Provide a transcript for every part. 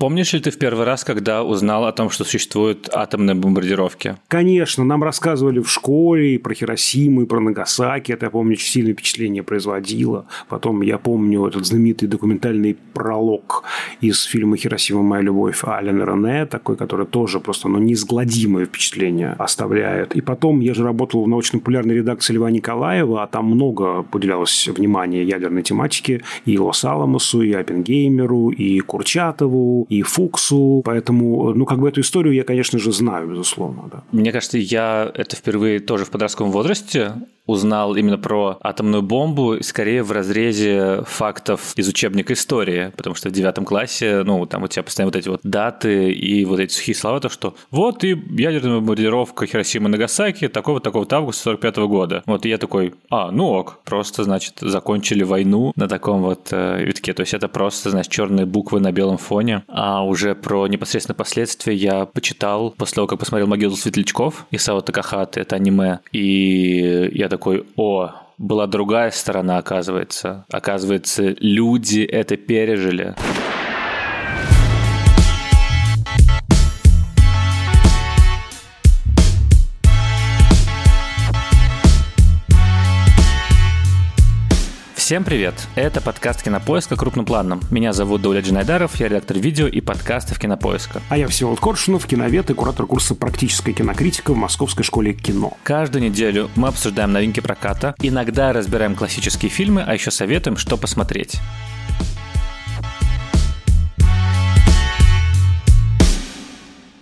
Помнишь ли ты в первый раз, когда узнал о том, что существуют атомные бомбардировки? Конечно, нам рассказывали в школе и про Хиросиму, и про Нагасаки. Это, я помню, очень сильное впечатление производило. Потом я помню этот знаменитый документальный пролог из фильма «Хиросима. Моя любовь» Ален Рене, такой, который тоже просто ну, неизгладимое впечатление оставляет. И потом я же работал в научно-популярной редакции Льва Николаева, а там много уделялось внимания ядерной тематике и Лос-Аламосу, и Оппенгеймеру, и Курчатову, и Фуксу, поэтому, ну, как бы эту историю я, конечно же, знаю, безусловно, да. Мне кажется, я это впервые тоже в подростковом возрасте узнал именно про атомную бомбу, скорее в разрезе фактов из учебника истории, потому что в девятом классе, ну, там у тебя постоянно вот эти вот даты и вот эти сухие слова, то, что вот и ядерная бомбардировка Хиросимы и Нагасаки такого-такого-то августа 45 -го года. Вот и я такой, а, ну ок, просто, значит, закончили войну на таком вот э, витке. То есть это просто, значит, черные буквы на белом фоне. А уже про непосредственно последствия я почитал после того, как посмотрел «Могилу светлячков» Исао Такахаты, это аниме. И я такой, о, была другая сторона, оказывается. Оказывается, люди это пережили. Всем привет! Это подкаст Кинопоиска крупным планом. Меня зовут Дауля Джинайдаров, я редактор видео и подкастов Кинопоиска. А я Всеволод Коршунов, киновед и куратор курса «Практическая кинокритика» в Московской школе кино. Каждую неделю мы обсуждаем новинки проката, иногда разбираем классические фильмы, а еще советуем, что посмотреть.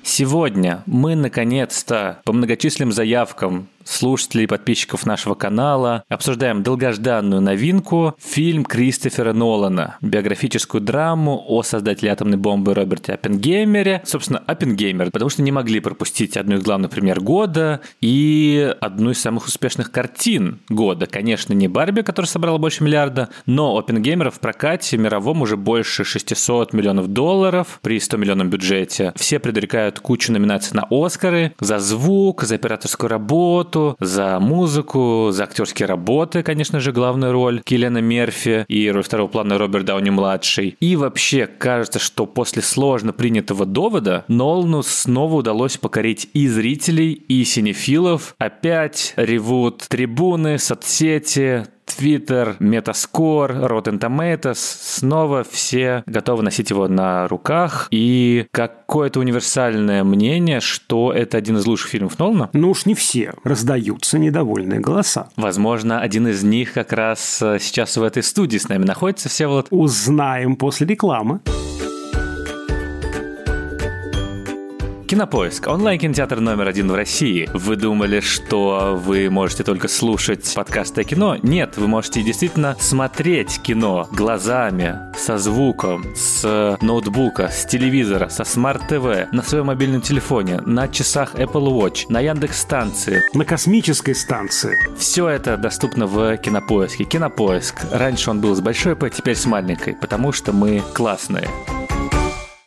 Сегодня мы наконец-то по многочисленным заявкам слушателей подписчиков нашего канала. Обсуждаем долгожданную новинку – фильм Кристофера Нолана. Биографическую драму о создателе атомной бомбы Роберте Оппенгеймере. Собственно, Оппенгеймер, потому что не могли пропустить одну из главных премьер года и одну из самых успешных картин года. Конечно, не Барби, которая собрала больше миллиарда, но Оппенгеймера в прокате мировом уже больше 600 миллионов долларов при 100 миллионном бюджете. Все предрекают кучу номинаций на Оскары за звук, за операторскую работу, работу, за музыку, за актерские работы, конечно же, главную роль Киллиана Мерфи и роль второго плана Роберт Дауни-младший. И вообще кажется, что после сложно принятого довода Нолану снова удалось покорить и зрителей, и синефилов. Опять ревут трибуны, соцсети, Twitter, Metascore, Rotten Tomatoes, снова все готовы носить его на руках. И какое-то универсальное мнение, что это один из лучших фильмов Нолана. Ну уж не все. Раздаются недовольные голоса. Возможно, один из них как раз э, сейчас в этой студии с нами находится, Всеволод. Узнаем после рекламы. Кинопоиск. Онлайн-кинотеатр номер один в России. Вы думали, что вы можете только слушать подкасты о кино? Нет, вы можете действительно смотреть кино глазами, со звуком, с ноутбука, с телевизора, со смарт-ТВ, на своем мобильном телефоне, на часах Apple Watch, на Яндекс-станции. На космической станции. Все это доступно в Кинопоиске. Кинопоиск. Раньше он был с большой П, теперь с маленькой, потому что мы классные.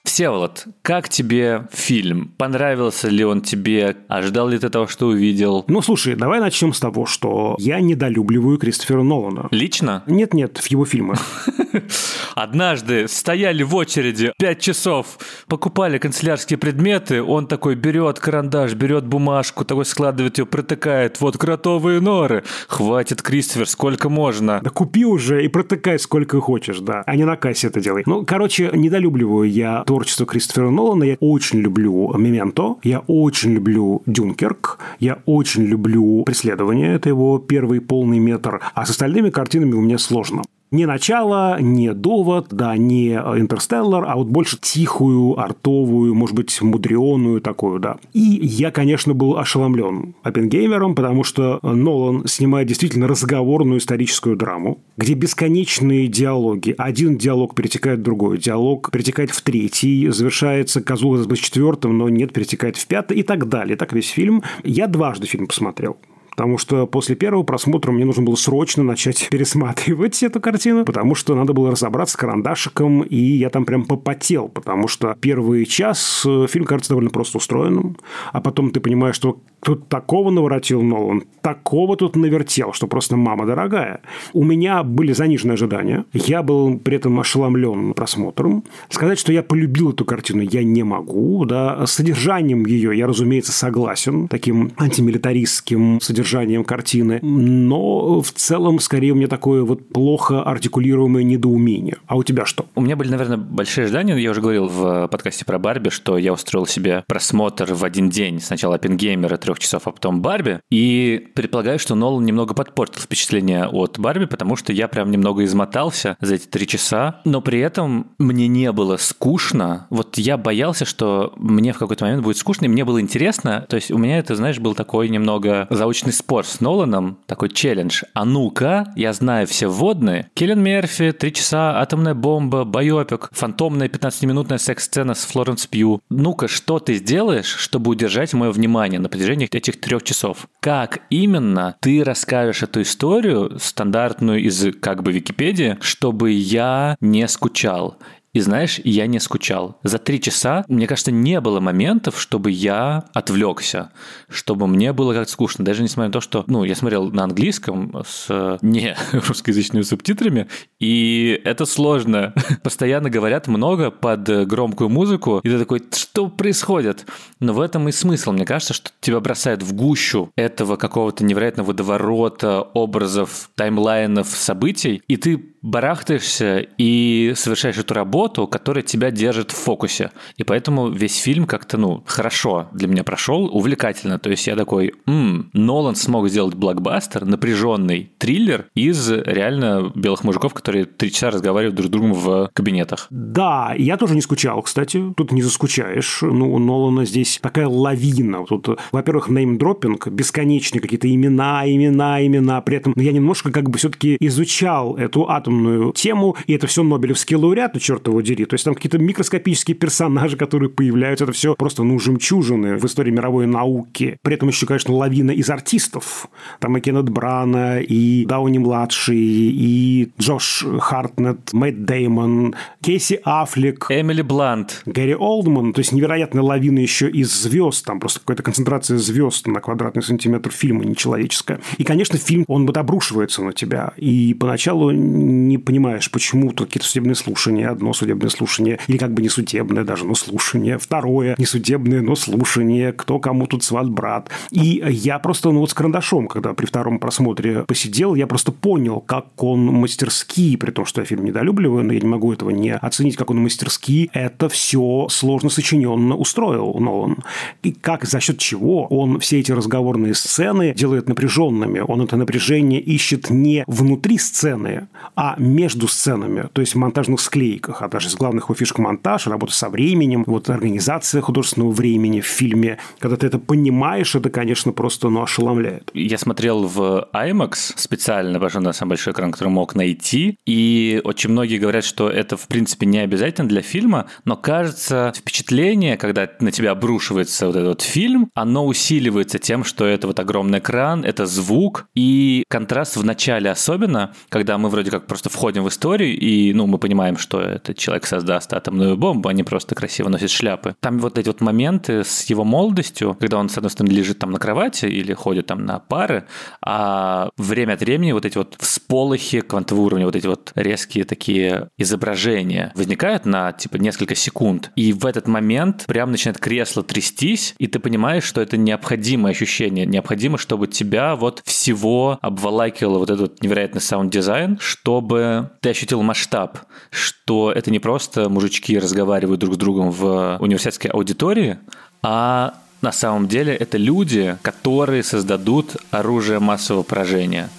Всеволод, как тебе фильм? Понравился ли он тебе? Ожидал ли ты того, что увидел? Ну, слушай, давай начнем с того, что я недолюбливаю Кристофера Нолана. Лично? Нет-нет, в его фильмах. Однажды стояли в очереди пять часов, покупали канцелярские предметы, он такой берет карандаш, берет бумажку, такой складывает ее, протыкает, вот кротовые норы. Хватит, Кристофер, сколько можно? Да купи уже и протыкай сколько хочешь, да, а не на кассе это делай. Ну, короче, недолюбливаю я творчество Кристофера Нолана. Я очень люблю «Мементо», я очень люблю «Дюнкерк», я очень люблю «Преследование», это его первый полный метр, а с остальными картинами у меня сложно. Не начало, не довод, да, не интерстеллар, а вот больше тихую, артовую, может быть, мудреную такую, да. И я, конечно, был ошеломлен Оппенгеймером, потому что Нолан снимает действительно разговорную историческую драму, где бесконечные диалоги. Один диалог перетекает в другой, диалог перетекает в третий, завершается козу с четвертым, но нет, перетекает в пятый и так далее. Так весь фильм. Я дважды фильм посмотрел. Потому что после первого просмотра мне нужно было срочно начать пересматривать эту картину, потому что надо было разобраться с карандашиком, и я там прям попотел, потому что первый час э, фильм кажется довольно просто устроенным, а потом ты понимаешь, что тут такого наворотил Нолан, такого тут навертел, что просто мама дорогая. У меня были заниженные ожидания, я был при этом ошеломлен просмотром. Сказать, что я полюбил эту картину, я не могу, да, содержанием ее я, разумеется, согласен, таким антимилитаристским содержанием картины, но в целом, скорее, у меня такое вот плохо артикулируемое недоумение. А у тебя что? У меня были, наверное, большие ожидания. Я уже говорил в подкасте про Барби, что я устроил себе просмотр в один день. Сначала Оппенгеймера трех часов, а потом Барби. И предполагаю, что Нолан немного подпортил впечатление от Барби, потому что я прям немного измотался за эти три часа. Но при этом мне не было скучно. Вот я боялся, что мне в какой-то момент будет скучно, и мне было интересно. То есть у меня это, знаешь, был такой немного заочный спор с Ноланом, такой челлендж. А ну-ка, я знаю все вводные. Келлен Мерфи, три часа, атомная бомба, байопик, фантомная 15-минутная секс-сцена с Флоренс Пью. Ну-ка, что ты сделаешь, чтобы удержать мое внимание на протяжении этих трех часов? Как именно ты расскажешь эту историю, стандартную из как бы Википедии, чтобы я не скучал? И знаешь, я не скучал. За три часа, мне кажется, не было моментов, чтобы я отвлекся, чтобы мне было как-то скучно. Даже несмотря на то, что, ну, я смотрел на английском с не русскоязычными субтитрами, и это сложно. Постоянно говорят много под громкую музыку, и ты такой, что происходит? Но в этом и смысл. Мне кажется, что тебя бросают в гущу этого какого-то невероятного водоворота образов, таймлайнов, событий, и ты барахтаешься и совершаешь эту работу, которая тебя держит в фокусе. И поэтому весь фильм как-то, ну, хорошо для меня прошел, увлекательно. То есть я такой, м-м, Нолан смог сделать блокбастер, напряженный триллер из реально белых мужиков, которые три часа разговаривают друг с другом в кабинетах. Да, я тоже не скучал, кстати. Тут не заскучаешь. Ну, у Нолана здесь такая лавина. Тут, во-первых, неймдропинг, бесконечные какие-то имена, имена, имена. При этом я немножко как бы все-таки изучал эту атомную тему, и это все Нобелевские лауреаты, черт его дери. То есть там какие-то микроскопические персонажи, которые появляются, это все просто, ну, жемчужины в истории мировой науки. При этом еще, конечно, лавина из артистов. Там и Кеннет Брана, и Дауни-младший, и Джош Хартнет, Мэтт Деймон, Кейси Аффлек. Эмили Блант. Гэри Олдман. То есть невероятная лавина еще из звезд. Там просто какая-то концентрация звезд на квадратный сантиметр фильма нечеловеческая. И, конечно, фильм, он вот обрушивается на тебя. И поначалу не понимаешь, почему тут какие-то судебные слушания, одно судебное слушание, или как бы не судебное даже, но слушание, второе не судебное, но слушание, кто кому тут сват брат. И я просто, ну вот с карандашом, когда при втором просмотре посидел, я просто понял, как он мастерски, при том, что я фильм недолюбливаю, но я не могу этого не оценить, как он мастерски это все сложно сочиненно устроил Нолан. И как, за счет чего он все эти разговорные сцены делает напряженными. Он это напряжение ищет не внутри сцены, а между сценами, то есть в монтажных склейках, а даже из главных его фишек монтаж, работа со временем, вот организация художественного времени в фильме. Когда ты это понимаешь, это, конечно, просто ну, ошеломляет. Я смотрел в IMAX специально, пошел на самый большой экран, который мог найти, и очень многие говорят, что это, в принципе, не обязательно для фильма, но кажется, впечатление, когда на тебя обрушивается вот этот фильм, оно усиливается тем, что это вот огромный экран, это звук, и контраст в начале особенно, когда мы вроде как просто входим в историю, и, ну, мы понимаем, что этот человек создаст атомную бомбу, не просто красиво носит шляпы. Там вот эти вот моменты с его молодостью, когда он, с одной стороны, лежит там на кровати или ходит там на пары, а время от времени вот эти вот всполохи квантового уровня, вот эти вот резкие такие изображения возникают на, типа, несколько секунд. И в этот момент прям начинает кресло трястись, и ты понимаешь, что это необходимое ощущение, необходимо, чтобы тебя вот всего обволакивало вот этот невероятный саунд-дизайн, что чтобы ты ощутил масштаб, что это не просто мужички разговаривают друг с другом в университетской аудитории, а на самом деле это люди, которые создадут оружие массового поражения.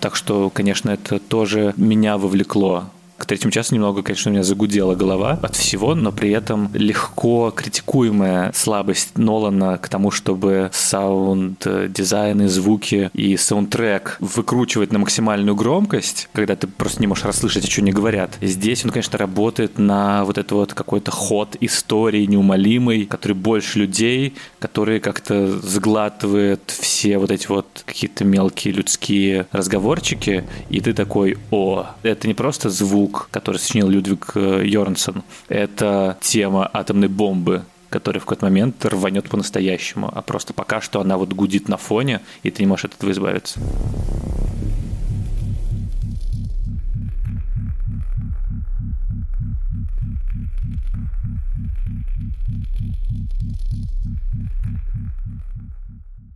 Так что, конечно, это тоже меня вовлекло третьем часе немного, конечно, у меня загудела голова от всего, но при этом легко критикуемая слабость Нолана к тому, чтобы саунд, дизайн и звуки и саундтрек выкручивать на максимальную громкость, когда ты просто не можешь расслышать, о чем они говорят. Здесь он, конечно, работает на вот это вот какой-то ход истории неумолимый, который больше людей, который как-то заглатывает все вот эти вот какие-то мелкие людские разговорчики, и ты такой, о, это не просто звук, который сочинил Людвиг э, Йорнсон, это тема атомной бомбы, которая в какой-то момент рванет по-настоящему, а просто пока что она вот гудит на фоне, и ты не можешь от этого избавиться.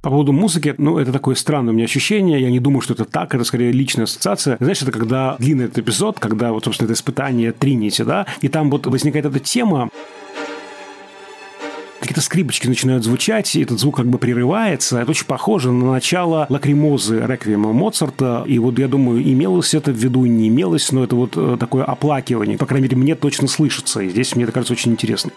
По поводу музыки, ну, это такое странное у меня ощущение. Я не думаю, что это так. Это скорее личная ассоциация. Знаешь, это когда длинный этот эпизод, когда вот, собственно, это испытание Тринити, да, и там вот возникает эта тема, какие-то скрипочки начинают звучать, и этот звук как бы прерывается. Это очень похоже на начало лакримозы реквиема Моцарта. И вот я думаю, имелось это в виду, не имелось, но это вот э, такое оплакивание. По крайней мере, мне точно слышится. И здесь мне это кажется очень интересно.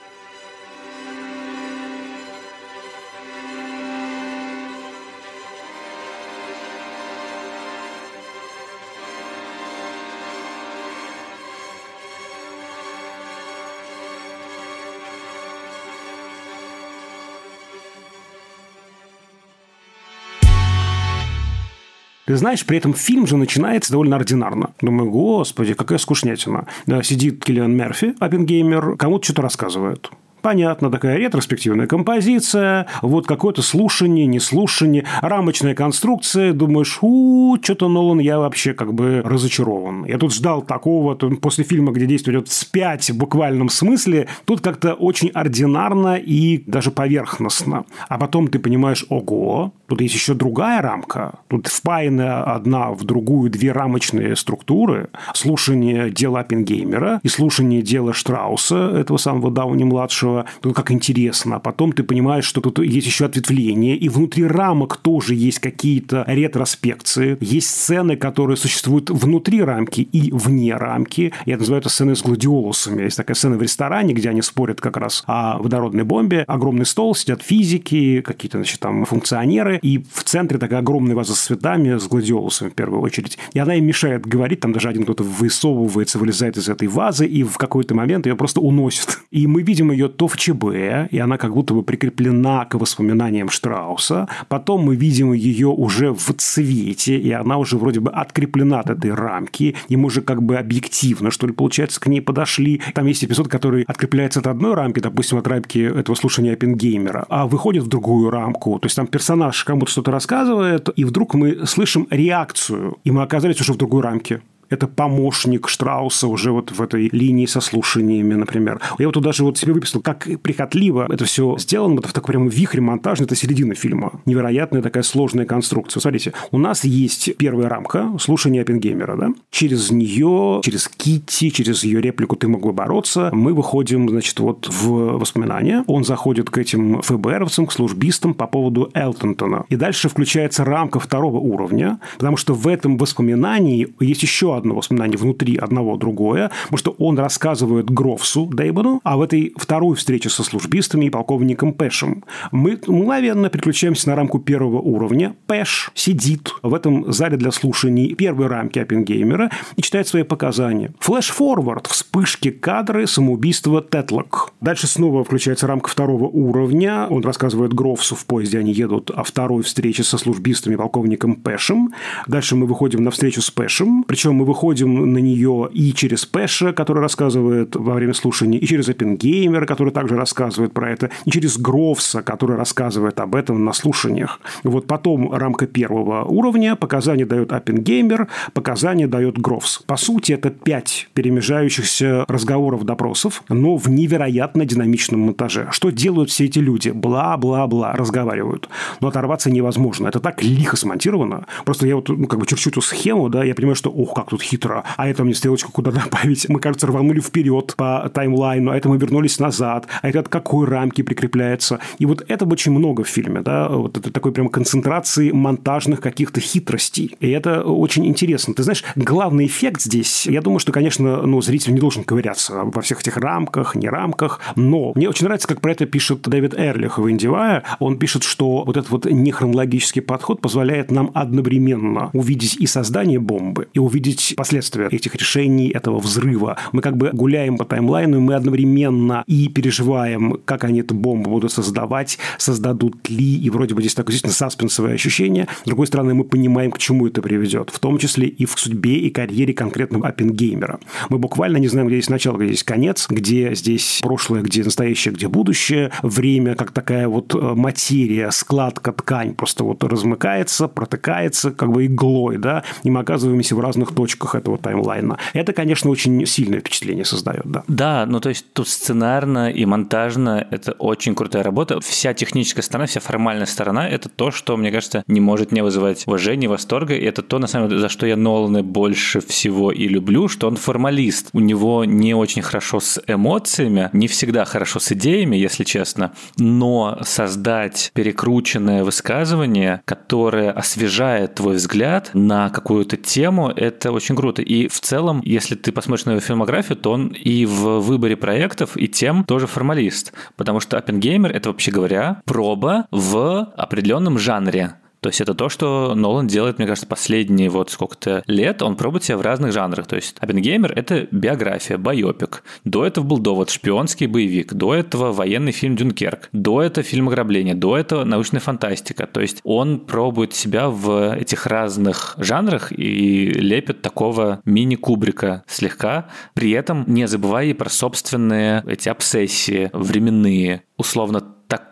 Ты знаешь, при этом фильм же начинается довольно ординарно. Думаю, господи, какая скучнятина. Да, сидит Киллиан Мерфи, Оппенгеймер, кому-то что-то рассказывает. Понятно, такая ретроспективная композиция, вот какое-то слушание, не слушание, рамочная конструкция. Думаешь, у, что-то Нолан, я вообще как бы разочарован. Я тут ждал такого, после фильма, где действие идет вспять в буквальном смысле, тут как-то очень ординарно и даже поверхностно. А потом ты понимаешь, ого, тут есть еще другая рамка. Тут впаяны одна в другую две рамочные структуры. Слушание дела Оппенгеймера и слушание дела Штрауса, этого самого Дауни-младшего, хорошего, тут как интересно. А потом ты понимаешь, что тут есть еще ответвление, и внутри рамок тоже есть какие-то ретроспекции, есть сцены, которые существуют внутри рамки и вне рамки. Я называю это сцены с гладиолусами. Есть такая сцена в ресторане, где они спорят как раз о водородной бомбе. Огромный стол, сидят физики, какие-то, значит, там функционеры, и в центре такая огромная ваза с цветами, с гладиолусами в первую очередь. И она им мешает говорить, там даже один кто-то высовывается, вылезает из этой вазы, и в какой-то момент ее просто уносит. И мы видим ее то в ЧБ, и она как будто бы прикреплена к воспоминаниям Штрауса. Потом мы видим ее уже в цвете, и она уже вроде бы откреплена от этой рамки, и мы уже как бы объективно, что ли, получается, к ней подошли. Там есть эпизод, который открепляется от одной рамки, допустим, от рамки этого слушания Оппенгеймера, а выходит в другую рамку. То есть там персонаж кому-то что-то рассказывает, и вдруг мы слышим реакцию, и мы оказались уже в другой рамке это помощник Штрауса уже вот в этой линии со слушаниями, например. Я вот тут даже вот себе выписал, как прихотливо это все сделано, вот в таком прям вихре монтажный, это середина фильма. Невероятная такая сложная конструкция. Смотрите, у нас есть первая рамка слушания Оппенгеймера, да? Через нее, через Китти, через ее реплику «ты мог бы бороться», мы выходим, значит, вот в воспоминания. Он заходит к этим ФБРовцам, к службистам по поводу Элтонтона. И дальше включается рамка второго уровня, потому что в этом воспоминании есть еще одно воспоминание внутри одного другое, потому что он рассказывает Грофсу Дейбону, а в этой второй встрече со службистами и полковником Пэшем мы мгновенно переключаемся на рамку первого уровня. Пэш сидит в этом зале для слушаний первой рамки Оппенгеймера и читает свои показания. Флэш-форвард, вспышки кадры самоубийства Тетлок. Дальше снова включается рамка второго уровня. Он рассказывает Грофсу в поезде, они едут о второй встрече со службистами полковником Пэшем. Дальше мы выходим на встречу с Пэшем, причем мы выходим на нее и через Пэша, который рассказывает во время слушания, и через Оппенгеймера, который также рассказывает про это, и через Грофса, который рассказывает об этом на слушаниях. Вот потом рамка первого уровня, показания дает Оппенгеймер, показания дает Грофс. По сути, это пять перемежающихся разговоров, допросов, но в невероятно динамичном монтаже. Что делают все эти люди? Бла-бла-бла, разговаривают. Но оторваться невозможно. Это так лихо смонтировано. Просто я вот ну, как бы чуть-чуть схему, да, я понимаю, что, ох, как тут тут хитро, а это мне стрелочку куда добавить. Мы, кажется, рванули вперед по таймлайну, а это мы вернулись назад, а это от какой рамки прикрепляется. И вот этого очень много в фильме, да, вот это такой прям концентрации монтажных каких-то хитростей. И это очень интересно. Ты знаешь, главный эффект здесь, я думаю, что, конечно, ну, зритель не должен ковыряться во всех этих рамках, не рамках, но мне очень нравится, как про это пишет Дэвид Эрлих в «Индивая». Он пишет, что вот этот вот нехронологический подход позволяет нам одновременно увидеть и создание бомбы, и увидеть последствия этих решений, этого взрыва. Мы как бы гуляем по таймлайну, и мы одновременно и переживаем, как они эту бомбу будут создавать, создадут ли, и вроде бы здесь такое действительно саспенсовое ощущение. С другой стороны, мы понимаем, к чему это приведет, в том числе и в судьбе и карьере конкретного Оппенгеймера. Мы буквально не знаем, где здесь начало, где здесь конец, где здесь прошлое, где настоящее, где будущее. Время как такая вот э, материя, складка, ткань просто вот размыкается, протыкается как бы иглой, да, и мы оказываемся в разных точках этого таймлайна. Это, конечно, очень сильное впечатление создает, да. Да, ну то есть тут сценарно и монтажно это очень крутая работа. Вся техническая сторона, вся формальная сторона – это то, что, мне кажется, не может не вызывать уважения, восторга. И это то, на самом деле, за что я Нолана больше всего и люблю, что он формалист. У него не очень хорошо с эмоциями, не всегда хорошо с идеями, если честно, но создать перекрученное высказывание, которое освежает твой взгляд на какую-то тему, это очень круто. И в целом, если ты посмотришь на его фильмографию, то он и в выборе проектов, и тем тоже формалист. Потому что Оппенгеймер — это, вообще говоря, проба в определенном жанре. То есть это то, что Нолан делает, мне кажется, последние вот сколько-то лет. Он пробует себя в разных жанрах. То есть Оппенгеймер — это биография, байопик. До этого был довод шпионский боевик. До этого военный фильм «Дюнкерк». До этого фильм «Ограбление». До этого научная фантастика. То есть он пробует себя в этих разных жанрах и лепит такого мини-кубрика слегка, при этом не забывая и про собственные эти обсессии временные, условно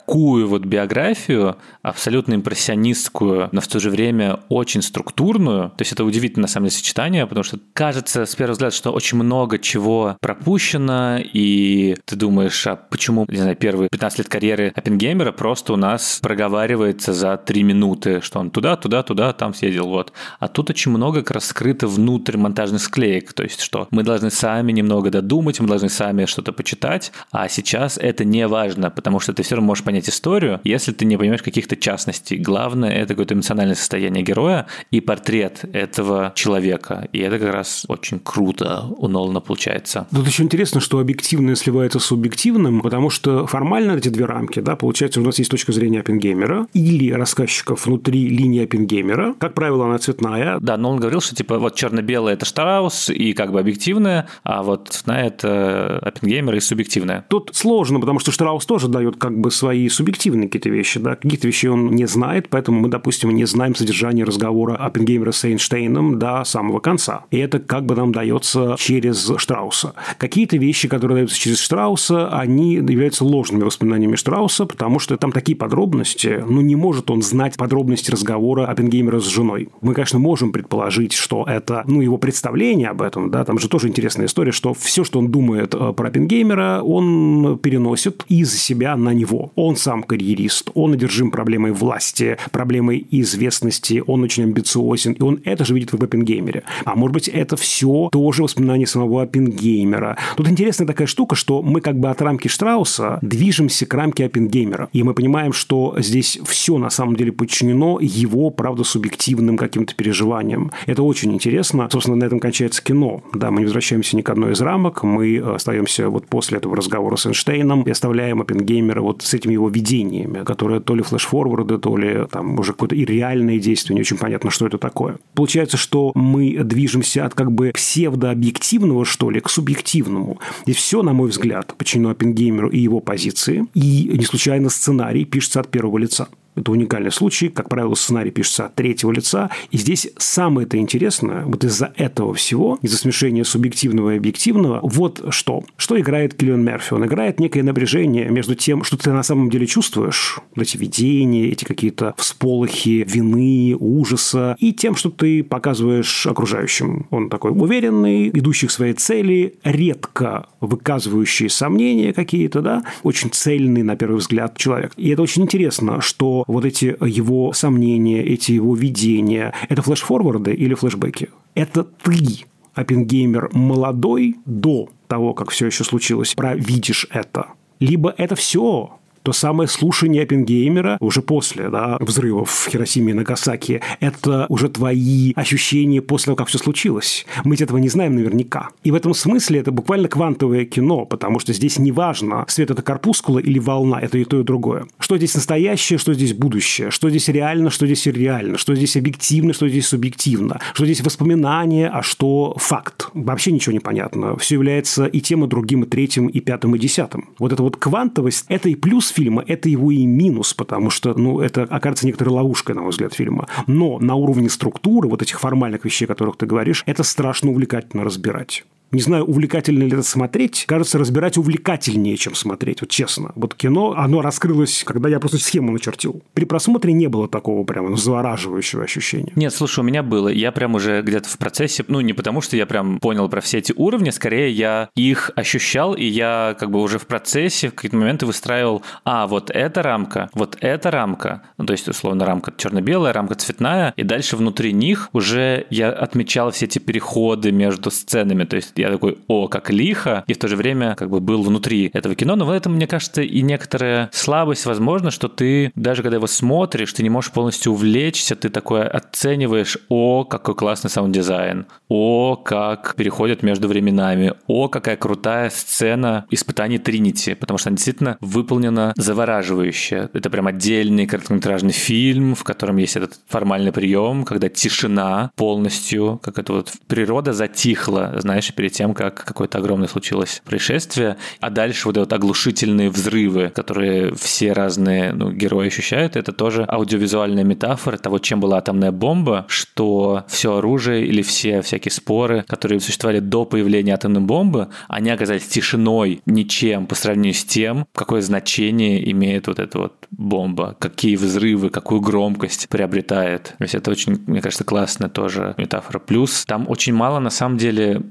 такую вот биографию, абсолютно импрессионистскую, но в то же время очень структурную. То есть это удивительное, на самом деле, сочетание, потому что кажется, с первого взгляда, что очень много чего пропущено, и ты думаешь, а почему, не знаю, первые 15 лет карьеры Оппенгеймера просто у нас проговаривается за 3 минуты, что он туда, туда, туда, там съездил, вот. А тут очень много как раз скрыто внутрь монтажных склеек, то есть что мы должны сами немного додумать, мы должны сами что-то почитать, а сейчас это не важно, потому что ты все равно можешь понять историю, если ты не понимаешь каких-то частностей. Главное – это какое-то эмоциональное состояние героя и портрет этого человека. И это как раз очень круто у Нолана получается. Тут еще интересно, что объективное сливается с субъективным, потому что формально эти две рамки, да, получается, у нас есть точка зрения Оппенгеймера или рассказчиков внутри линии Оппенгеймера. Как правило, она цветная. Да, Нолан говорил, что типа вот черно-белое – это Штраус и как бы объективное, а вот цветная – это Оппенгеймер и субъективное. Тут сложно, потому что Штраус тоже дает как бы свои субъективные какие-то вещи, да, каких-то вещей он не знает, поэтому мы, допустим, не знаем содержание разговора Оппенгеймера с Эйнштейном до самого конца. И это как бы нам дается через Штрауса. Какие-то вещи, которые даются через Штрауса, они являются ложными воспоминаниями Штрауса, потому что там такие подробности, ну, не может он знать подробности разговора Оппенгеймера с женой. Мы, конечно, можем предположить, что это, ну, его представление об этом, да, там же тоже интересная история, что все, что он думает э, про Оппенгеймера, он переносит из себя на него. Он сам карьерист, он одержим проблемой власти, проблемой известности, он очень амбициозен, и он это же видит в Оппенгеймере. А может быть, это все тоже воспоминания самого Оппенгеймера. Тут интересная такая штука, что мы как бы от рамки Штрауса движемся к рамке Оппенгеймера. И мы понимаем, что здесь все на самом деле подчинено его, правда, субъективным каким-то переживаниям. Это очень интересно. Собственно, на этом кончается кино. Да, мы не возвращаемся ни к одной из рамок, мы остаемся вот после этого разговора с Эйнштейном и оставляем Оппенгеймера вот с этими его видениями, которые то ли флеш-форварды, то ли там уже какое-то и реальное действие, не очень понятно, что это такое. Получается, что мы движемся от как бы псевдообъективного, что ли, к субъективному. И все, на мой взгляд, подчинено Оппенгеймеру и его позиции. И не случайно сценарий пишется от первого лица. Это уникальный случай. Как правило, сценарий пишется от третьего лица. И здесь самое это интересное, вот из-за этого всего, из-за смешения субъективного и объективного, вот что. Что играет Киллиан Мерфи? Он играет некое напряжение между тем, что ты на самом деле чувствуешь, эти видения, эти какие-то всполохи вины, ужаса, и тем, что ты показываешь окружающим. Он такой уверенный, идущий к своей цели, редко выказывающий сомнения какие-то, да, очень цельный, на первый взгляд, человек. И это очень интересно, что вот эти его сомнения, эти его видения, это флеш-форварды или флешбеки? Это ты Оппенгеймер молодой до того, как все еще случилось, про «видишь это», либо это все то самое слушание Оппенгеймера уже после да, взрывов в Хиросиме и Нагасаки, это уже твои ощущения после того, как все случилось. Мы этого не знаем наверняка. И в этом смысле это буквально квантовое кино, потому что здесь не важно, свет это корпускула или волна, это и то, и другое. Что здесь настоящее, что здесь будущее, что здесь реально, что здесь реально, что здесь объективно, что здесь субъективно, что здесь воспоминание, а что факт. Вообще ничего не понятно. Все является и тем, и другим, и третьим, и пятым, и десятым. Вот эта вот квантовость – это и плюс фильма, это его и минус, потому что, ну, это окажется некоторой ловушкой, на мой взгляд, фильма. Но на уровне структуры, вот этих формальных вещей, о которых ты говоришь, это страшно увлекательно разбирать. Не знаю, увлекательно ли это смотреть. Кажется, разбирать увлекательнее, чем смотреть. Вот честно. Вот кино, оно раскрылось, когда я просто схему начертил. При просмотре не было такого прямо завораживающего ощущения. Нет, слушай, у меня было. Я прям уже где-то в процессе, ну, не потому что я прям понял про все эти уровни, скорее я их ощущал, и я как бы уже в процессе в какие-то моменты выстраивал, а, вот эта рамка, вот эта рамка, ну, то есть, условно, рамка черно-белая, рамка цветная, и дальше внутри них уже я отмечал все эти переходы между сценами, то есть я такой, о, как лихо, и в то же время как бы был внутри этого кино, но в этом, мне кажется, и некоторая слабость, возможно, что ты, даже когда его смотришь, ты не можешь полностью увлечься, ты такое оцениваешь, о, какой классный саунд-дизайн, о, как переходят между временами, о, какая крутая сцена испытаний Тринити, потому что она действительно выполнена завораживающе. Это прям отдельный короткометражный фильм, в котором есть этот формальный прием, когда тишина полностью, как это вот природа затихла, знаешь, перед тем, как какое-то огромное случилось происшествие, а дальше вот эти вот оглушительные взрывы, которые все разные ну, герои ощущают, это тоже аудиовизуальная метафора того, чем была атомная бомба, что все оружие или все всякие споры, которые существовали до появления атомной бомбы, они оказались тишиной, ничем по сравнению с тем, какое значение имеет вот эта вот бомба, какие взрывы, какую громкость приобретает. То есть это очень, мне кажется, классная тоже метафора. Плюс там очень мало, на самом деле,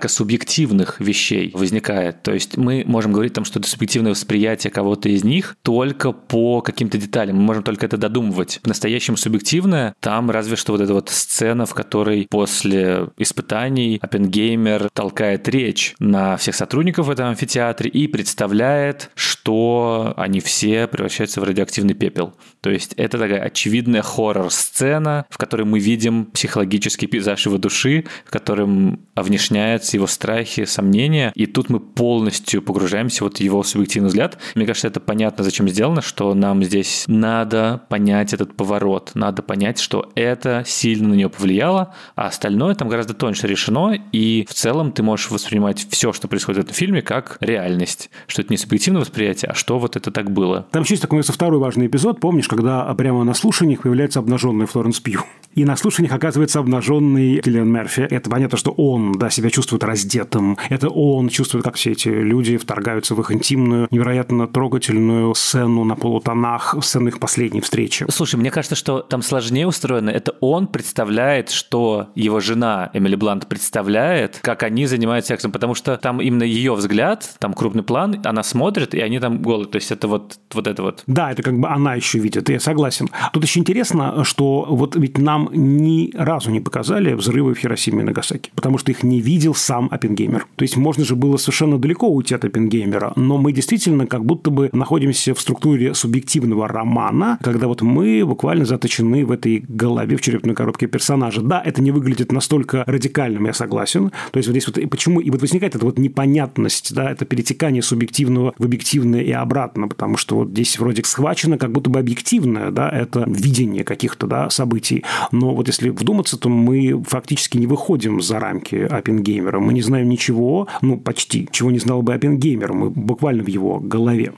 ярко субъективных вещей возникает. То есть мы можем говорить там, что это субъективное восприятие кого-то из них только по каким-то деталям. Мы можем только это додумывать. По-настоящему субъективное там разве что вот эта вот сцена, в которой после испытаний Оппенгеймер толкает речь на всех сотрудников в этом амфитеатре и представляет, что они все превращаются в радиоактивный пепел. То есть это такая очевидная хоррор-сцена, в которой мы видим психологический пейзаж его души, в котором внешняются его страхи, сомнения, и тут мы полностью погружаемся вот в его субъективный взгляд. Мне кажется, это понятно, зачем сделано, что нам здесь надо понять этот поворот, надо понять, что это сильно на нее повлияло, а остальное там гораздо тоньше решено, и в целом ты можешь воспринимать все, что происходит в этом фильме, как реальность, что это не субъективное восприятие, а что вот это так было. Там еще есть такой второй важный эпизод, помнишь, когда прямо на слушаниях появляется обнаженный Флоренс Пью. И на слушаниях оказывается обнаженный Киллиан Мерфи. Это понятно, что он да, себя чувствует раздетым. Это он чувствует, как все эти люди вторгаются в их интимную, невероятно трогательную сцену на полутонах, сцену их последней встречи. Слушай, мне кажется, что там сложнее устроено. Это он представляет, что его жена Эмили Блант представляет, как они занимаются сексом, потому что там именно ее взгляд, там крупный план, она смотрит, и они там голые. То есть это вот, вот это вот. Да, это как бы она еще видит, я согласен. Тут еще интересно, что вот ведь нам ни разу не показали взрывы в Хиросиме и Нагасаки, потому что их не видел сам Оппенгеймер. То есть можно же было совершенно далеко уйти от Оппенгеймера, но мы действительно как будто бы находимся в структуре субъективного романа, когда вот мы буквально заточены в этой голове, в черепной коробке персонажа. Да, это не выглядит настолько радикальным, я согласен. То есть вот здесь вот и почему и вот возникает эта вот непонятность, да, это перетекание субъективного в объективное и обратно, потому что вот здесь вроде схвачено как будто бы объективное, да, это видение каких-то, да, событий, но вот если вдуматься, то мы фактически не выходим за рамки Оппенгеймера. Мы не знаем ничего, ну, почти, чего не знал бы Оппенгеймер. Мы буквально в его голове.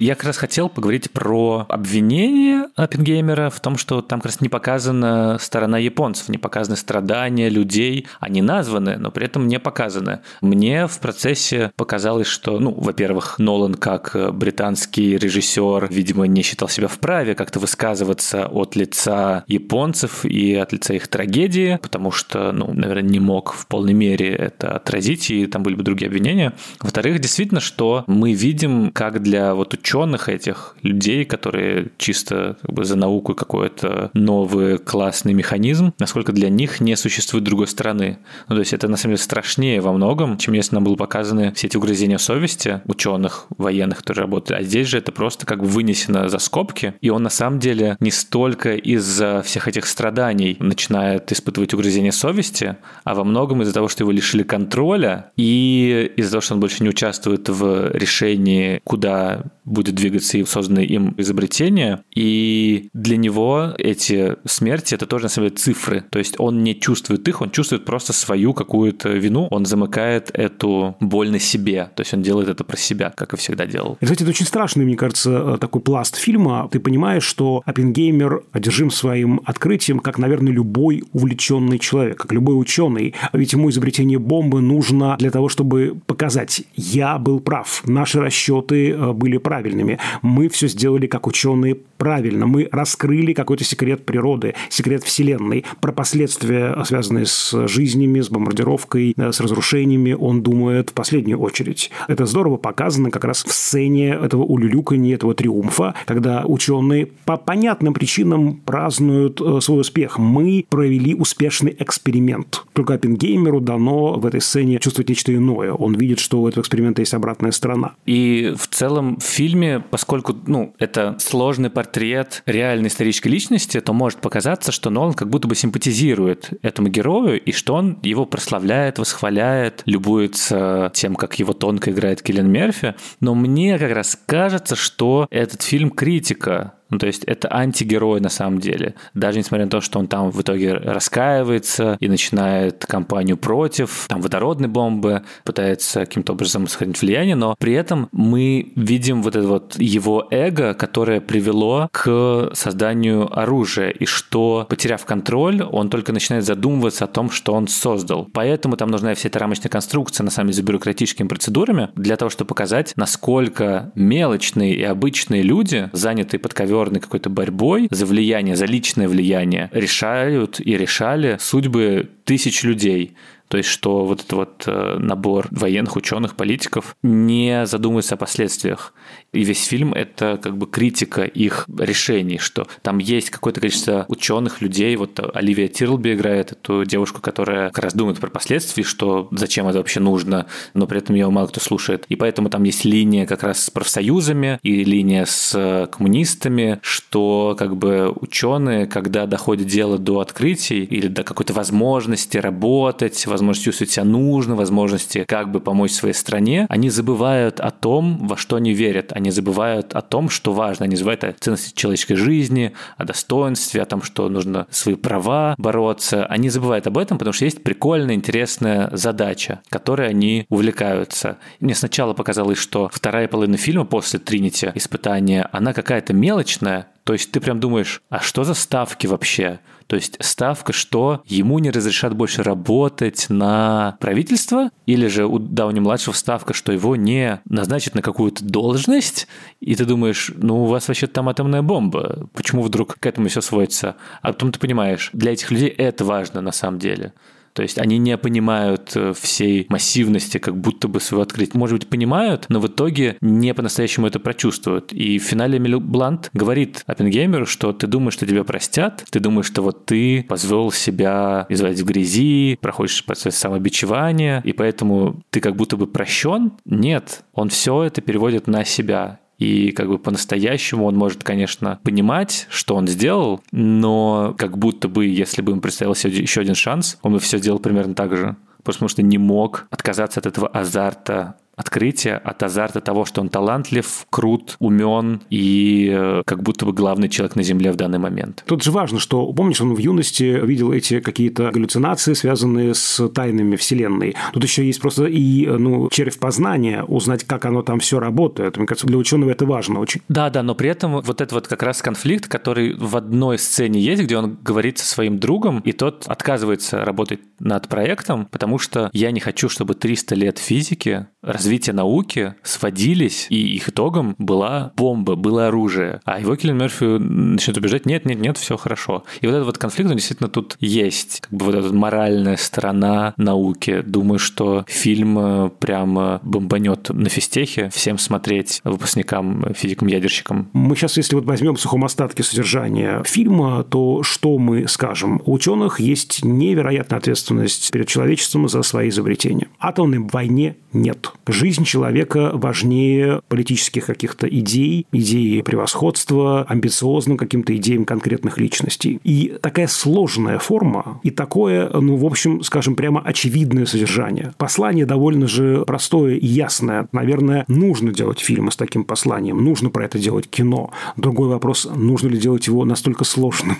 Я как раз хотел поговорить про обвинение Оппенгеймера в том, что там как раз не показана сторона японцев, не показаны страдания людей. Они названы, но при этом не показаны. Мне в процессе показалось, что, ну, во-первых, Нолан как британский режиссер, видимо, не считал себя вправе как-то высказываться от лица японцев и от лица их трагедии, потому что, ну, наверное, не мог в полной мере это отразить, и там были бы другие обвинения. Во-вторых, действительно, что мы видим, как для вот ученых этих, людей, которые чисто как бы, за науку какой-то новый классный механизм, насколько для них не существует другой стороны. Ну, то есть это на самом деле страшнее во многом, чем если нам были показаны все эти угрызения совести ученых, военных, которые работают. А здесь же это просто как бы вынесено за скобки, и он на самом деле не столько из-за всех этих страданий начинает испытывать угрызение совести, а во многом из-за того, что его лишили контроля, и из-за того, что он больше не участвует в решении, куда будет двигаться и созданное им изобретение. И для него эти смерти — это тоже, на самом деле, цифры. То есть он не чувствует их, он чувствует просто свою какую-то вину, он замыкает эту боль на себе. То есть он делает это про себя, как и всегда делал. И, кстати, это очень страшный, мне кажется, такой пласт фильма. Ты понимаешь, что Оппенгеймер одержим своим открытием, как, наверное, любой увлеченный человек, как любой ученый. Ведь ему изобретение бомбы нужно для того, чтобы показать, я был прав, наши расчеты э, были правильны правильными. Мы все сделали как ученые правильно. Мы раскрыли какой-то секрет природы, секрет Вселенной. Про последствия, связанные с жизнями, с бомбардировкой, э, с разрушениями, он думает в последнюю очередь. Это здорово показано как раз в сцене этого улюлюканья, этого триумфа, когда ученые по понятным причинам празднуют э, свой успех. Мы провели успешный эксперимент. Только Оппенгеймеру дано в этой сцене чувствовать нечто иное. Он видит, что у этого эксперимента есть обратная сторона. И в целом фильм фильме, поскольку ну, это сложный портрет реальной исторической личности, то может показаться, что Нолан как будто бы симпатизирует этому герою, и что он его прославляет, восхваляет, любуется тем, как его тонко играет Киллиан Мерфи. Но мне как раз кажется, что этот фильм критика ну, то есть это антигерой на самом деле. Даже несмотря на то, что он там в итоге раскаивается и начинает кампанию против там водородной бомбы, пытается каким-то образом сохранить влияние, но при этом мы видим вот это вот его эго, которое привело к созданию оружия, и что, потеряв контроль, он только начинает задумываться о том, что он создал. Поэтому там нужна вся эта рамочная конструкция, на самом деле, за бюрократическими процедурами, для того, чтобы показать, насколько мелочные и обычные люди, занятые под ковер черной какой-то борьбой за влияние, за личное влияние решают и решали судьбы тысяч людей. То есть, что вот этот вот э, набор военных, ученых, политиков не задумывается о последствиях. И весь фильм — это как бы критика их решений, что там есть какое-то количество ученых, людей. Вот Оливия Тирлби играет эту девушку, которая как раз думает про последствия, что зачем это вообще нужно, но при этом ее мало кто слушает. И поэтому там есть линия как раз с профсоюзами и линия с э, коммунистами, что как бы ученые, когда доходит дело до открытий или до какой-то возможности работать, возможности чувствовать себя нужно, возможности как бы помочь своей стране, они забывают о том, во что они верят. Они забывают о том, что важно. Они забывают о ценности человеческой жизни, о достоинстве, о том, что нужно свои права бороться. Они забывают об этом, потому что есть прикольная, интересная задача, которой они увлекаются. Мне сначала показалось, что вторая половина фильма после Тринити испытания, она какая-то мелочная, то есть ты прям думаешь, а что за ставки вообще? То есть ставка, что ему не разрешат больше работать на правительство, или же у Дауни-младшего ставка, что его не назначат на какую-то должность, и ты думаешь, ну у вас вообще там атомная бомба, почему вдруг к этому все сводится? А потом ты понимаешь, для этих людей это важно на самом деле. То есть они не понимают э, всей массивности, как будто бы своего открытия. Может быть, понимают, но в итоге не по-настоящему это прочувствуют. И в финале Эмиль Блант говорит Оппенгеймеру, что ты думаешь, что тебя простят, ты думаешь, что вот ты позволил себя изводить в грязи, проходишь процесс самобичевания, и поэтому ты как будто бы прощен. Нет, он все это переводит на себя. И как бы по-настоящему он может, конечно, понимать, что он сделал, но как будто бы, если бы ему представился еще один шанс, он бы все сделал примерно так же. Потому что не мог отказаться от этого азарта открытие от азарта того, что он талантлив, крут, умен и э, как будто бы главный человек на Земле в данный момент. Тут же важно, что, помнишь, он в юности видел эти какие-то галлюцинации, связанные с тайнами Вселенной. Тут еще есть просто и, ну, червь познания, узнать, как оно там все работает. Мне кажется, для ученого это важно очень. Да, да, но при этом вот это вот как раз конфликт, который в одной сцене есть, где он говорит со своим другом, и тот отказывается работать над проектом, потому что я не хочу, чтобы 300 лет физики развивались развития науки сводились, и их итогом была бомба, было оружие. А его Киллин Мерфи начнет убежать, нет, нет, нет, все хорошо. И вот этот вот конфликт, он действительно тут есть. Как бы вот эта моральная сторона науки. Думаю, что фильм э, прямо бомбанет на физтехе. Всем смотреть выпускникам, физикам-ядерщикам. Мы сейчас, если вот возьмем в сухом остатке содержания фильма, то что мы скажем? У ученых есть невероятная ответственность перед человечеством за свои изобретения. Атомной войне нет. Жизнь человека важнее политических каких-то идей, идеи превосходства, амбициозным каким-то идеям конкретных личностей. И такая сложная форма, и такое, ну, в общем, скажем, прямо очевидное содержание. Послание довольно же простое и ясное. Наверное, нужно делать фильмы с таким посланием, нужно про это делать кино. Другой вопрос, нужно ли делать его настолько сложным.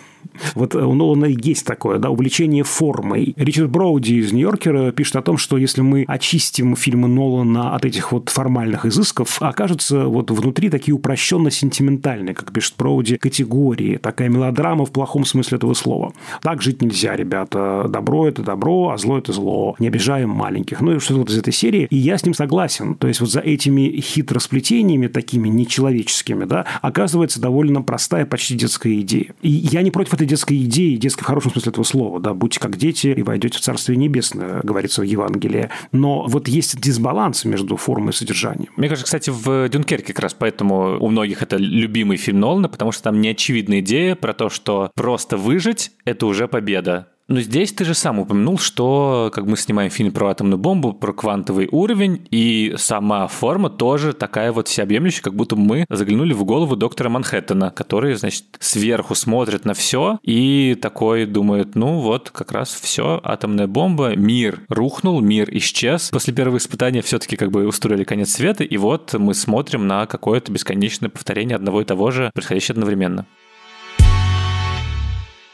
Вот у Нолана есть такое, да, увлечение формой. Ричард Броуди из Нью-Йоркера пишет о том, что если мы очистим фильмы Нолана от этих вот формальных изысков, окажутся вот внутри такие упрощенно-сентиментальные, как пишет Броуди, категории. Такая мелодрама в плохом смысле этого слова. Так жить нельзя, ребята. Добро – это добро, а зло – это зло. Не обижаем маленьких. Ну и что-то вот из этой серии. И я с ним согласен. То есть вот за этими хитросплетениями, такими нечеловеческими, да, оказывается довольно простая, почти детская идея. И я не против этой детской идеи, детской в хорошем смысле этого слова, да, будьте как дети и войдете в Царствие Небесное, говорится в Евангелии. Но вот есть дисбаланс между формой и содержанием. Мне кажется, кстати, в Дюнкерке как раз поэтому у многих это любимый фильм Нолана, потому что там неочевидная идея про то, что просто выжить – это уже победа. Но здесь ты же сам упомянул, что как мы снимаем фильм про атомную бомбу, про квантовый уровень, и сама форма тоже такая вот всеобъемлющая, как будто мы заглянули в голову доктора Манхэттена, который, значит, сверху смотрит на все и такой думает, ну вот, как раз все, атомная бомба, мир рухнул, мир исчез. После первого испытания все-таки как бы устроили конец света, и вот мы смотрим на какое-то бесконечное повторение одного и того же, происходящее одновременно.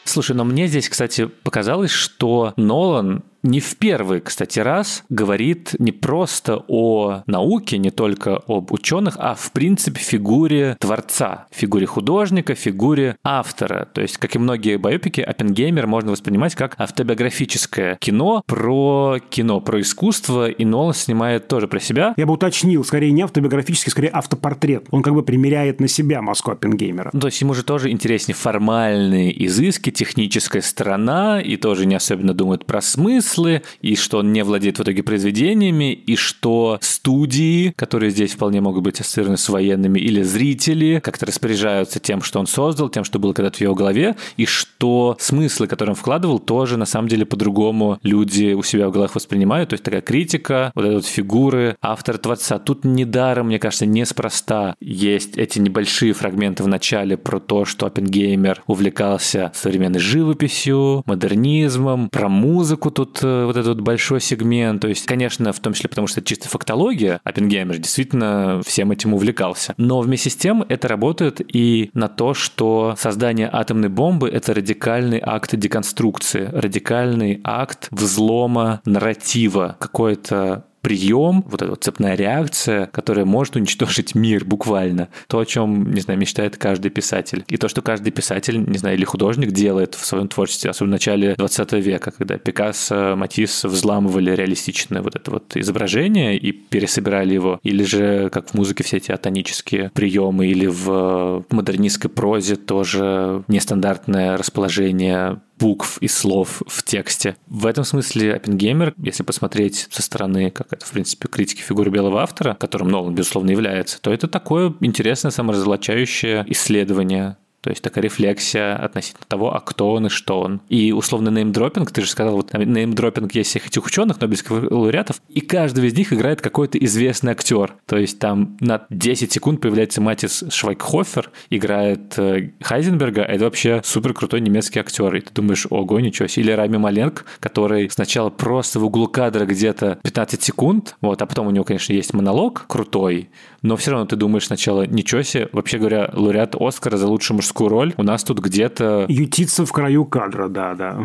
Слушай, но мне здесь, кстати, показалось, что Нолан не в первый, кстати, раз говорит не просто о науке, не только об ученых, а в принципе фигуре творца, фигуре художника, фигуре автора. То есть, как и многие байопики, Оппенгеймер можно воспринимать как автобиографическое кино про кино, про искусство, и Нолан снимает тоже про себя. Я бы уточнил, скорее не автобиографический, скорее автопортрет. Он как бы примеряет на себя маску Оппенгеймера. То есть ему же тоже интереснее формальные изыски, техническая сторона, и тоже не особенно думает про смысл, смыслы, и что он не владеет в итоге произведениями, и что студии, которые здесь вполне могут быть ассоциированы с военными, или зрители как-то распоряжаются тем, что он создал, тем, что было когда-то в его голове, и что смыслы, которые он вкладывал, тоже на самом деле по-другому люди у себя в головах воспринимают. То есть такая критика, вот эти вот фигуры автора-творца. Тут недаром, мне кажется, неспроста есть эти небольшие фрагменты в начале про то, что Оппенгеймер увлекался современной живописью, модернизмом, про музыку тут Э, вот этот большой сегмент. То есть, конечно, в том числе потому, что это чисто фактология, Оппенгеймер действительно всем этим увлекался. Но вместе с тем это работает и на то, что создание атомной бомбы — это радикальный акт деконструкции, радикальный акт взлома нарратива, какой-то прием, вот эта вот цепная реакция, которая может уничтожить мир буквально. То, о чем, не знаю, мечтает каждый писатель. И то, что каждый писатель, не знаю, или художник делает в своем творчестве, особенно в начале 20 века, когда Пикассо, Матисс взламывали реалистичное вот это вот изображение и пересобирали его. Или же, как в музыке, все эти атонические приемы, или в модернистской прозе тоже нестандартное расположение букв и слов в тексте. В этом смысле Оппенгеймер, если посмотреть со стороны, как это, в принципе, критики фигуры белого автора, которым Нолан, безусловно, является, то это такое интересное саморазоблачающее исследование то есть такая рефлексия относительно того, а кто он и что он. И условно неймдропинг, ты же сказал, вот неймдропинг есть всех этих ученых, нобелевских лауреатов, и каждый из них играет какой-то известный актер. То есть там на 10 секунд появляется Матис Швайкхофер, играет э, Хайзенберга, а это вообще супер крутой немецкий актер. И ты думаешь, ого, ничего себе. Или Рами Маленко, который сначала просто в углу кадра где-то 15 секунд, вот, а потом у него, конечно, есть монолог крутой, но все равно ты думаешь сначала, ничего себе, вообще говоря, лауреат Оскара за лучшую мужскую женскую роль, у нас тут где-то... Ютиться в краю кадра, да, да.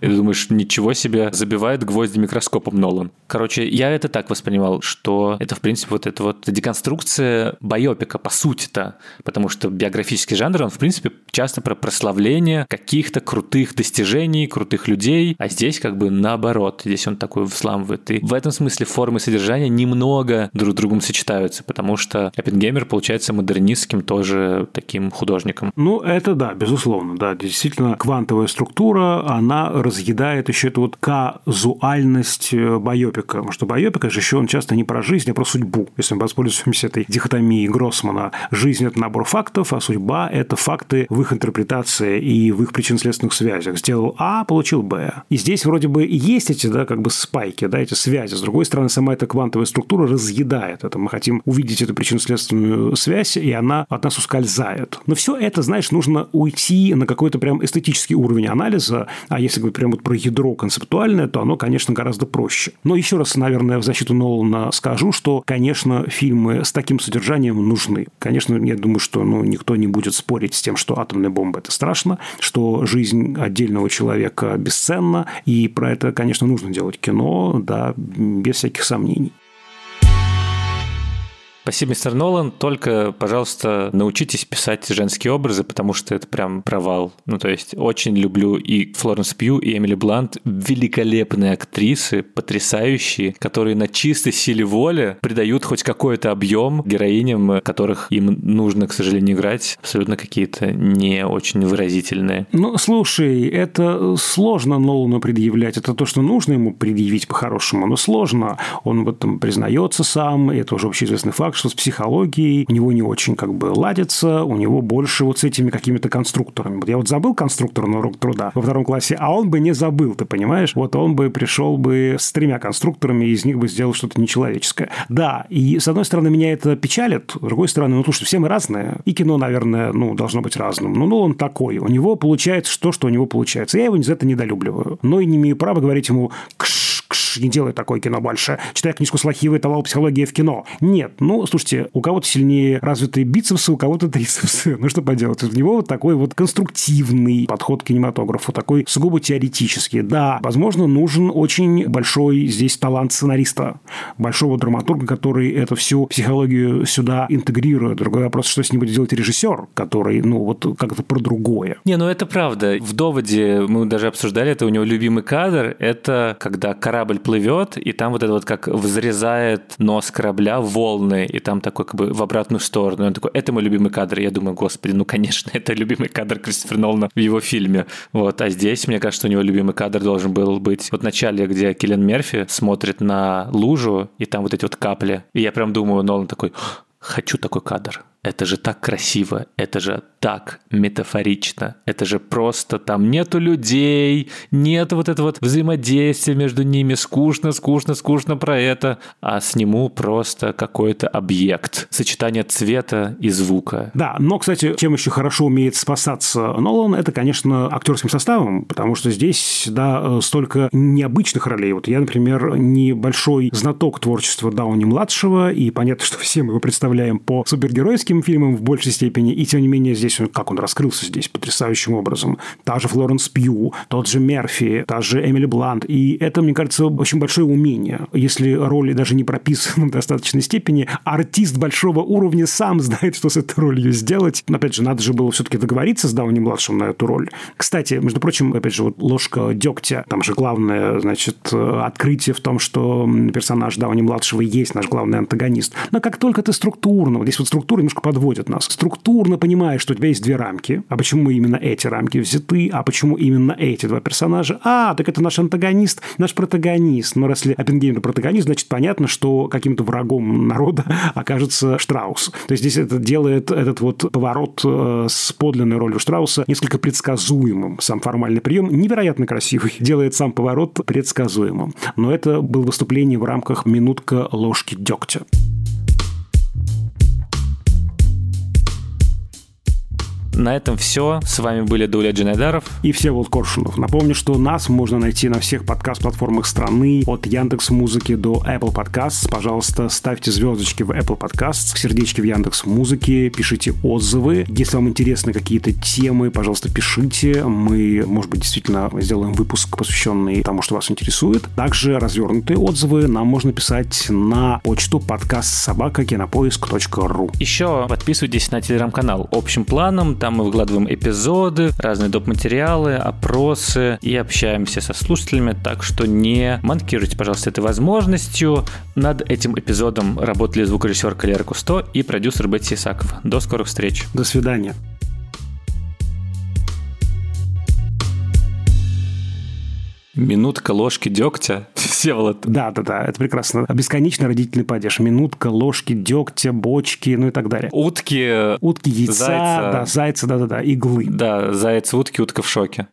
И ты думаешь, ничего себе, забивает гвозди микроскопом Нолан. Короче, я это так воспринимал, что это, в принципе, вот эта вот деконструкция байопика, по сути-то, потому что биографический жанр, он, в принципе, часто про прославление каких-то крутых достижений, крутых людей, а здесь как бы наоборот, здесь он такой взламывает. И в этом смысле формы содержания немного друг с другом сочетаются, потому что Оппенгеймер получается модернистским тоже таким художником. Ну, это да, безусловно, да, действительно, квантовая структура, она разъедает еще эту вот казуальность э, байопика, потому что байопика же еще он часто не про жизнь, а про судьбу, если мы воспользуемся этой дихотомией Гроссмана. Жизнь – это набор фактов, а судьба – это факты в их интерпретации и в их причинно-следственных связях. Сделал А, получил Б. И здесь вроде бы есть эти, да, как бы спайки, да, эти связи. С другой стороны, сама эта квантовая структура разъедает это. Мы хотим увидеть эту причинно-следственную связь, и она от нас ускользает. Но все это, знаешь, нужно уйти на какой-то прям эстетический уровень анализа, а если говорить прям вот про ядро концептуальное, то оно, конечно, гораздо проще. Но еще раз, наверное, в защиту Нолана скажу, что, конечно, фильмы с таким содержанием нужны. Конечно, я думаю, что ну, никто не будет спорить с тем, что атомная бомба – это страшно, что жизнь отдельного человека бесценна, и про это, конечно, нужно делать кино, да, без всяких сомнений. Спасибо, мистер Нолан. Только, пожалуйста, научитесь писать женские образы, потому что это прям провал. Ну, то есть, очень люблю и Флоренс Пью, и Эмили Блант. Великолепные актрисы, потрясающие, которые на чистой силе воли придают хоть какой-то объем героиням, которых им нужно, к сожалению, играть. Абсолютно какие-то не очень выразительные. Ну, слушай, это сложно Нолану предъявлять. Это то, что нужно ему предъявить по-хорошему, но сложно. Он в этом признается сам, и это уже общеизвестный факт, что с психологией у него не очень как бы ладится, у него больше вот с этими какими-то конструкторами. Вот я вот забыл конструктор на урок труда во втором классе, а он бы не забыл, ты понимаешь? Вот он бы пришел бы с тремя конструкторами, и из них бы сделал что-то нечеловеческое. Да, и с одной стороны меня это печалит, с другой стороны, ну, слушай, все мы разные, и кино, наверное, ну, должно быть разным. Ну, ну, он такой, у него получается то, что у него получается. Я его за это недолюбливаю. Но и не имею права говорить ему кш, кш, не делай такое кино больше. Читай книжку Слахивой «Талал психология в кино». Нет, ну, слушайте, у кого-то сильнее развитые бицепсы, у кого-то трицепсы. Ну, что поделать? У него вот такой вот конструктивный подход к кинематографу, такой сугубо теоретический. Да, возможно, нужен очень большой здесь талант сценариста, большого драматурга, который эту всю психологию сюда интегрирует. Другой вопрос, что с ним будет делать режиссер, который, ну, вот как-то про другое. Не, ну это правда. В «Доводе» мы даже обсуждали это, у него любимый кадр, это когда корабль плывет, и там вот это вот как взрезает нос корабля волны, и там такой как бы в обратную сторону. И он такой, это мой любимый кадр. И я думаю, господи, ну, конечно, это любимый кадр Кристофера Нолана в его фильме. Вот. А здесь, мне кажется, у него любимый кадр должен был быть вот в начале, где Киллен Мерфи смотрит на лужу, и там вот эти вот капли. И я прям думаю, Нолан такой, хочу такой кадр. Это же так красиво, это же так метафорично, это же просто там нету людей, нет вот этого вот взаимодействия между ними, скучно, скучно, скучно про это, а сниму просто какой-то объект, сочетание цвета и звука. Да, но, кстати, чем еще хорошо умеет спасаться Нолан, это, конечно, актерским составом, потому что здесь, да, столько необычных ролей. Вот я, например, небольшой знаток творчества Дауни-младшего, и понятно, что все мы его представляем по супергеройским детским фильмом в большей степени, и тем не менее здесь, как он раскрылся здесь потрясающим образом. Та же Флоренс Пью, тот же Мерфи, та же Эмили Блант. И это, мне кажется, очень большое умение. Если роли даже не прописаны в достаточной степени, артист большого уровня сам знает, что с этой ролью сделать. Но, опять же, надо же было все-таки договориться с Дауни-младшим на эту роль. Кстати, между прочим, опять же, вот ложка дегтя, там же главное, значит, открытие в том, что персонаж Дауни-младшего есть наш главный антагонист. Но как только ты структурно, вот здесь вот структура немножко подводят нас. Структурно понимаешь, что у тебя есть две рамки. А почему именно эти рамки взяты? А почему именно эти два персонажа? А, так это наш антагонист, наш протагонист. Но если Оппенгеймер протагонист, значит, понятно, что каким-то врагом народа окажется Штраус. То есть здесь это делает этот вот поворот э, с подлинной ролью Штрауса несколько предсказуемым. Сам формальный прием невероятно красивый. Делает сам поворот предсказуемым. Но это было выступление в рамках «Минутка ложки дегтя». На этом все. С вами были Дуля Джинайдаров и Всеволод Коршунов. Напомню, что нас можно найти на всех подкаст-платформах страны, от Яндекс Музыки до Apple Podcasts. Пожалуйста, ставьте звездочки в Apple Podcasts, сердечки в Яндекс Музыке, пишите отзывы. Если вам интересны какие-то темы, пожалуйста, пишите. Мы, может быть, действительно сделаем выпуск, посвященный тому, что вас интересует. Также развернутые отзывы нам можно писать на почту подкаст собака кинопоиск.ру. Еще подписывайтесь на телеграм-канал общим планом. Там мы выкладываем эпизоды, разные доп. материалы, опросы и общаемся со слушателями. Так что не манкируйте, пожалуйста, этой возможностью. Над этим эпизодом работали звукорежиссер Калера Кусто и продюсер Бетси Исаков. До скорых встреч. До свидания. Минутка ложки дегтя. Всеволод. Да, да, да, это прекрасно. Бесконечно родительный падеж. Минутка ложки дегтя, бочки, ну и так далее. Утки. Утки, яйца, зайца. да, зайца, да, да, да, иглы. Да, заяц, утки, утка в шоке.